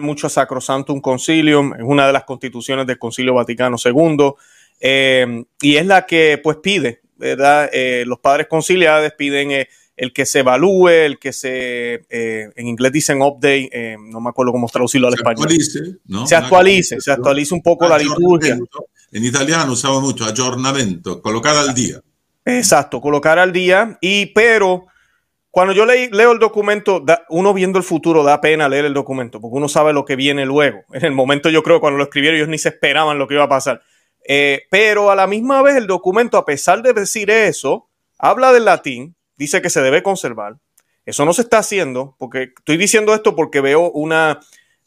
mucho a Sacrosantum Concilium, es una de las constituciones del Concilio Vaticano II, eh, y es la que pues pide, ¿verdad? Eh, los padres conciliares piden eh, el que se evalúe, el que se, en inglés dicen update, no me acuerdo cómo traducirlo al español. ¿no? Se actualice, se actualice un poco la liturgia. En italiano usamos mucho aggiornamento, colocar al día. Exacto, colocar al día, y pero cuando yo leo el documento, uno viendo el futuro da pena leer el documento, porque uno sabe lo que viene luego. En el momento yo creo cuando lo escribieron ellos ni se esperaban lo que iba a pasar. Eh, pero a la misma vez el documento, a pesar de decir eso, habla del latín, dice que se debe conservar. Eso no se está haciendo, porque estoy diciendo esto porque veo una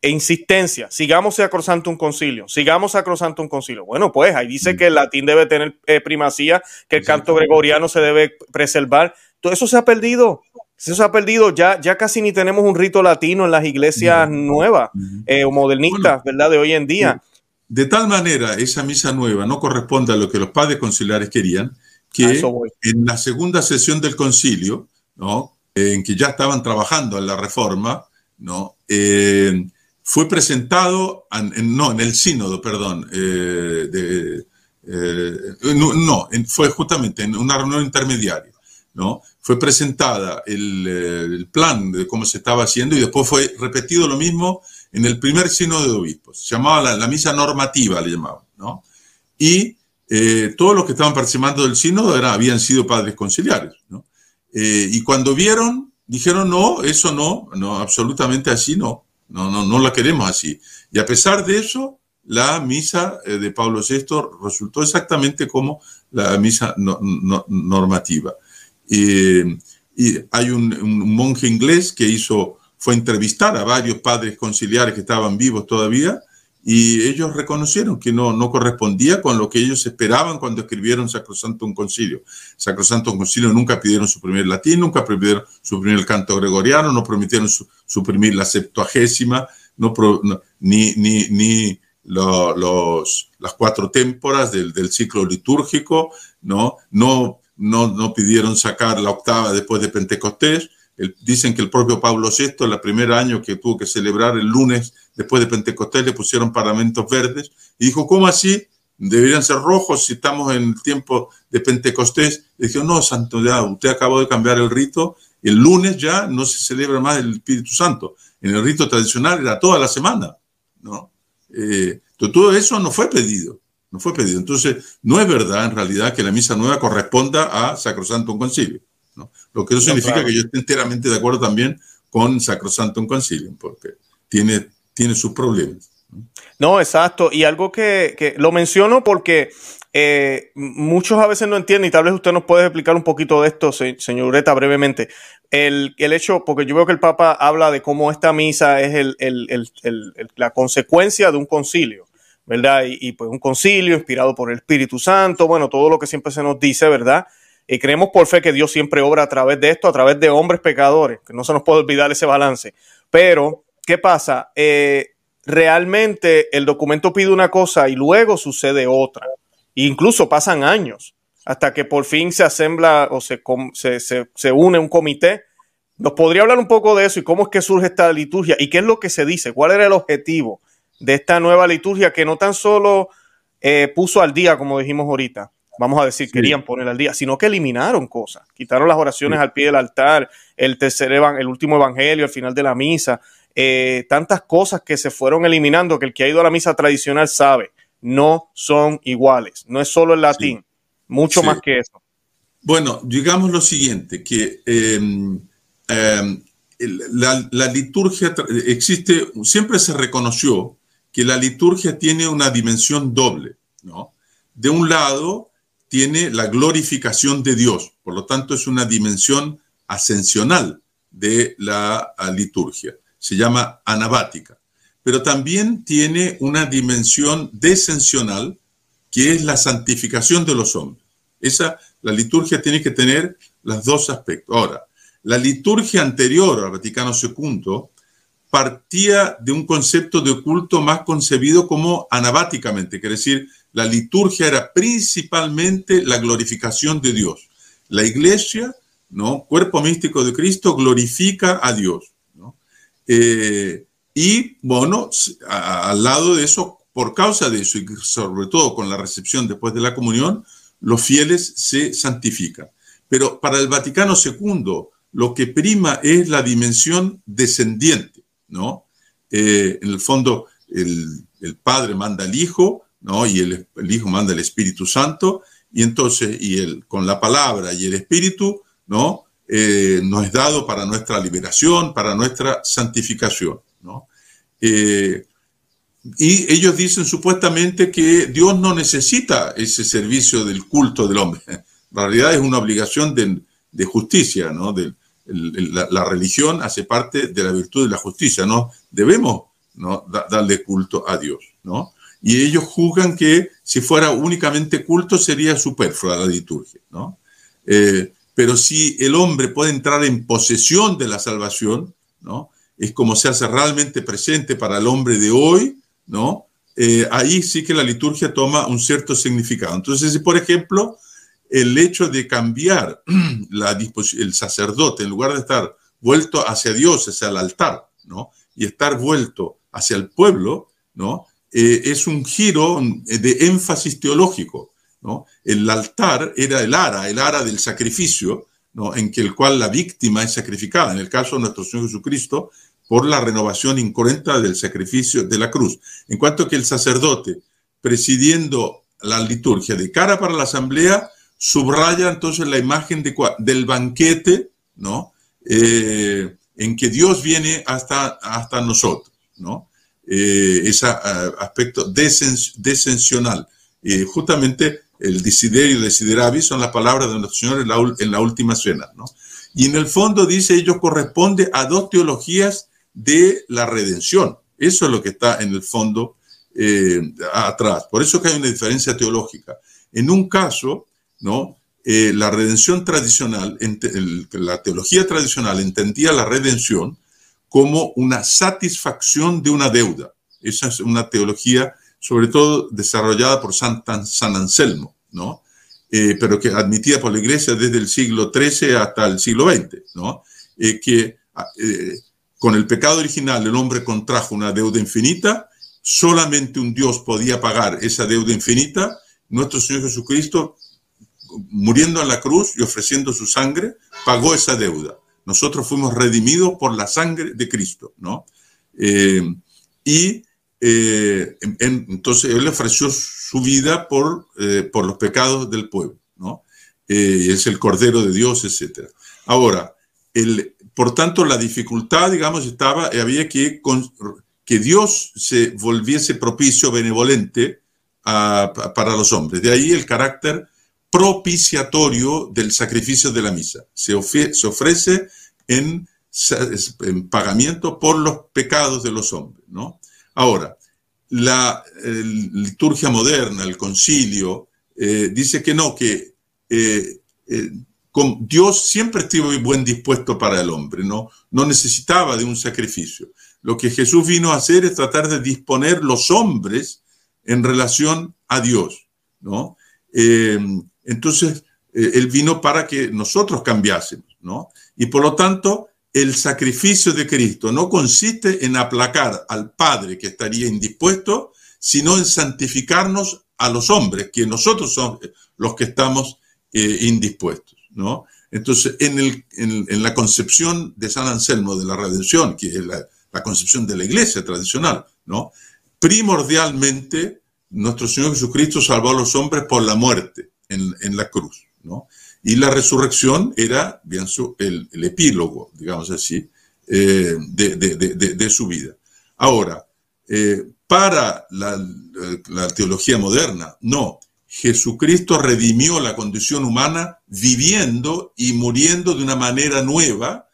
insistencia. Sigamos un concilio, sigamos un concilio. Bueno, pues ahí dice que el latín debe tener eh, primacía, que el canto gregoriano se debe preservar todo eso se ha perdido. Eso se ha perdido. Ya, ya casi ni tenemos un rito latino en las iglesias nuevas eh, o modernistas, ¿verdad? De hoy en día. De tal manera, esa misa nueva no corresponde a lo que los padres conciliares querían, que en la segunda sesión del concilio, ¿no? en que ya estaban trabajando en la reforma, ¿no? Eh, fue presentado, en, no, en el sínodo, perdón, eh, no, fue justamente en una reunión intermediaria. ¿No? Fue presentada el, el, plan de cómo se estaba haciendo y después fue repetido lo mismo en el primer sínodo de obispos. Se llamaba la, misa normativa, le llamaban. Y eh, todos los que estaban participando del sínodo habían sido padres conciliares. Eh, y cuando vieron, dijeron, no, eso no, no, absolutamente así no, no, no, no la queremos así. Y a pesar de eso, la misa eh, de Pablo VI resultó exactamente como la misa normativa. Y, hay un, monje inglés que hizo, fue entrevistar a varios padres conciliares que estaban vivos todavía y ellos reconocieron que no, no correspondía con lo que ellos esperaban cuando escribieron Sacrosanto un Concilio. Sacrosanto un Concilio nunca pidieron suprimir latín, nunca pidieron suprimir el canto gregoriano, no prometieron suprimir la septuagésima, no, ni, ni, ni los, las cuatro témporas del, del ciclo litúrgico, no, no no, pidieron sacar la octava después de Pentecostés. dicen que el propio Pablo VI, el primer año que tuvo que celebrar el lunes después de Pentecostés, le pusieron paramentos verdes y dijo, ¿cómo así? Deberían ser rojos si estamos en el tiempo de Pentecostés. Y dijo, no, Santo, ya usted acabó de cambiar el rito. El lunes ya no se celebra más el Espíritu Santo. En el rito tradicional era toda la semana. ¿no? Eh, todo eso no fue pedido no fue pedido. Entonces, no es verdad en realidad que la misa nueva corresponda a Sacrosanto Concilio. ¿no? Lo que eso significa que yo estoy enteramente de acuerdo también con Sacrosanto Concilio, porque tiene, tiene sus problemas. No, exacto. Y algo que, lo menciono porque eh, muchos a veces no entienden, y tal vez usted nos puede explicar un poquito de esto, señor Ureta, brevemente. El, hecho, porque yo veo que el Papa habla de cómo esta misa es la consecuencia de un concilio. ¿Verdad? Y, pues un concilio inspirado por el Espíritu Santo, bueno, todo lo que siempre se nos dice, ¿verdad? Y creemos por fe que Dios siempre obra a través de esto, a través de hombres pecadores, que no se nos puede olvidar ese balance. Pero, ¿qué pasa? Eh, realmente el documento pide una cosa y luego sucede otra. E incluso pasan años hasta que por fin se asembla o se, se, se une un comité. ¿Nos podría hablar un poco de eso y cómo es que surge esta liturgia y qué es lo que se dice? ¿Cuál era el objetivo? De esta nueva liturgia que no tan solo eh, puso al día, como dijimos ahorita, vamos a decir, querían poner al día, sino que eliminaron cosas, quitaron las oraciones al pie del altar, el tercer el último evangelio al final de la misa, eh, tantas cosas que se fueron eliminando que el que ha ido a la misa tradicional sabe, no son iguales, no es solo el latín, mucho más que eso. Bueno, digamos lo siguiente, que em, em, la, la, liturgia existe, siempre se reconoció que la liturgia tiene una dimensión doble, ¿no? De un lado, tiene la glorificación de Dios, por lo tanto es una dimensión ascensional de la liturgia, se llama anabática, pero también tiene una dimensión descensional, que es la santificación de los hombres. Esa, la liturgia tiene que tener los dos aspectos. Ahora, la liturgia anterior al Vaticano II partía de un concepto de culto más concebido como anabáticamente, quiere decir, la liturgia era principalmente la glorificación de Dios. La iglesia, ¿no? cuerpo místico de Cristo, glorifica a Dios. Eh, Y bueno, al lado de eso, por causa de eso y sobre todo con la recepción después de la comunión, los fieles se santifican. Pero para el Vaticano II, lo que prima es la dimensión descendiente, ¿no? Eh, en el fondo, el, Padre manda al Hijo, ¿no? Y el, Hijo manda al Espíritu Santo, y entonces, y el, con la palabra y el Espíritu, ¿no? Eh, nos es dado para nuestra liberación, para nuestra santificación, ¿no? Eh, y ellos dicen supuestamente que Dios no necesita ese servicio del culto del hombre. En realidad es una obligación de, justicia, ¿no? De, la, religión hace parte de la virtud de la justicia, ¿no? Debemos ¿no? darle culto a Dios, ¿no? Y ellos juzgan que si fuera únicamente culto sería superflua la liturgia, ¿no? Eh, pero si el hombre puede entrar en posesión de la salvación, ¿no? Es como se hace realmente presente para el hombre de hoy, ¿no? Eh, ahí sí que la liturgia toma un cierto significado. Entonces, si por ejemplo, el hecho de cambiar la el sacerdote, en lugar de estar vuelto hacia Dios, hacia el altar, ¿no? Y estar vuelto hacia el pueblo, ¿no? Eh, es un giro de énfasis teológico, ¿no? El altar era el ara, el ara del sacrificio, ¿no? En que el cual la víctima es sacrificada. En el caso de nuestro Señor Jesucristo, por la renovación incorrecta del sacrificio de la cruz. En cuanto que el sacerdote, presidiendo la liturgia de cara para la asamblea, subraya entonces la imagen de, del banquete, ¿no? Eh, en que Dios viene hasta, hasta nosotros, ¿no? Eh, ese aspecto descensional. justamente el desiderio desideravi son las palabras de nuestro Señor en la, en la última cena, ¿no? Y en el fondo dice, ello corresponde a dos teologías de la redención. Eso es lo que está en el fondo eh, atrás. Por eso que hay una diferencia teológica. En un caso, ¿no? Eh, la redención tradicional, la teología tradicional entendía la redención como una satisfacción de una deuda. Esa es una teología, sobre todo desarrollada por San, San Anselmo, ¿no? Eh, pero que admitida por la Iglesia desde el siglo XIII hasta el siglo XX, ¿no? que con el pecado original el hombre contrajo una deuda infinita, solamente un Dios podía pagar esa deuda infinita. Nuestro Señor Jesucristo, muriendo en la cruz y ofreciendo su sangre, pagó esa deuda. Nosotros fuimos redimidos por la sangre de Cristo, ¿no? Eh, y eh, entonces Él ofreció su vida por, eh, por los pecados del pueblo, ¿no? es el Cordero de Dios, etc. Ahora, el, por tanto, la dificultad, digamos, estaba, había que, que Dios se volviese propicio, benevolente para los hombres. De ahí el carácter propiciatorio del sacrificio de la misa. Se, ofrece en, pagamiento por los pecados de los hombres. ¿no? Ahora, la liturgia moderna, el concilio, eh, dice que no, que eh, Dios siempre estuvo buen dispuesto para el hombre, ¿no? no necesitaba de un sacrificio. Lo que Jesús vino a hacer es tratar de disponer los hombres en relación a Dios. ¿no? Eh, entonces, eh, Él vino para que nosotros cambiásemos. ¿no? Y por lo tanto, el sacrificio de Cristo no consiste en aplacar al Padre que estaría indispuesto, sino en santificarnos a los hombres, que nosotros somos los que estamos eh, indispuestos. ¿no? Entonces, en, el, en, la concepción de San Anselmo de la redención, que es la, concepción de la iglesia tradicional, ¿no? Primordialmente, nuestro Señor Jesucristo salvó a los hombres por la muerte en, la cruz, ¿no? Y la resurrección era, bien, el, epílogo, digamos así, eh, de, su vida. Ahora, eh, para la, teología moderna, no, Jesucristo redimió la condición humana viviendo y muriendo de una manera nueva,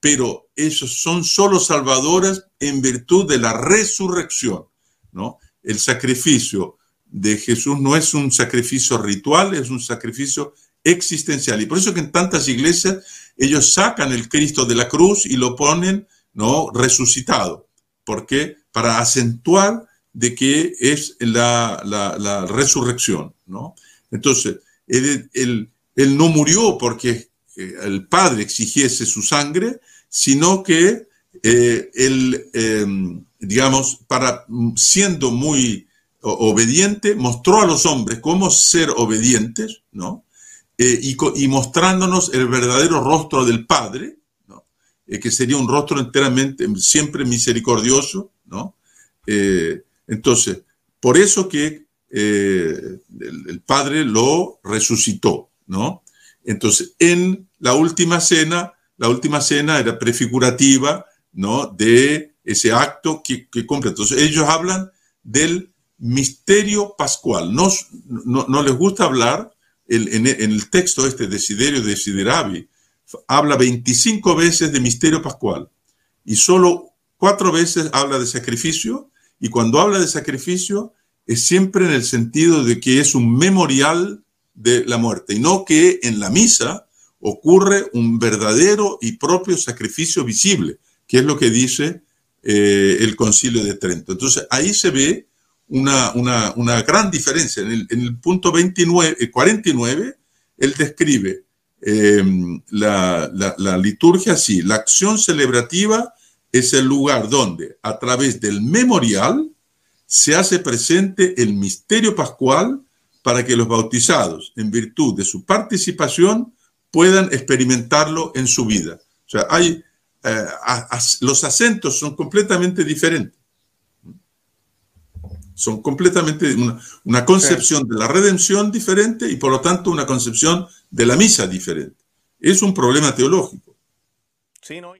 pero esos son solo salvadores en virtud de la resurrección, ¿no? El sacrificio de Jesús no es un sacrificio ritual, es un sacrificio existencial. Y por eso que en tantas iglesias ellos sacan el Cristo de la cruz y lo ponen, ¿no? Resucitado. ¿Por qué? Para acentuar de que es la, resurrección, ¿no? Entonces, él, no murió porque eh, el Padre exigiese su sangre, sino que eh, el, em, digamos, para, siendo muy obediente, mostró a los hombres cómo ser obedientes, ¿no? Eh, y, mostrándonos el verdadero rostro del Padre, ¿no? Eh, que sería un rostro enteramente, siempre misericordioso, ¿no? entonces, por eso que el, el, Padre lo resucitó, ¿no? Entonces, en la última cena, la última cena era prefigurativa, ¿no? De ese acto que, cumple. Entonces, ellos hablan del misterio pascual. No, no, les gusta hablar, en, el texto este, Desiderio Desideravi, habla 25 veces de misterio pascual y solo cuatro veces habla de sacrificio y cuando habla de sacrificio es siempre en el sentido de que es un memorial de la muerte y no que en la misa ocurre un verdadero y propio sacrificio visible, que es lo que dice eh, el concilio de Trento. Entonces ahí se ve una, gran diferencia. En el, punto 29, 49, eh, él describe em, la, la liturgia así, la acción celebrativa es el lugar donde a través del memorial se hace presente el misterio pascual para que los bautizados, en virtud de su participación, puedan experimentarlo en su vida. O sea, hay, eh, los acentos son completamente diferentes. Son completamente una, concepción de la redención diferente y por lo tanto una concepción de la misa diferente. Es un problema teológico. Sí, no.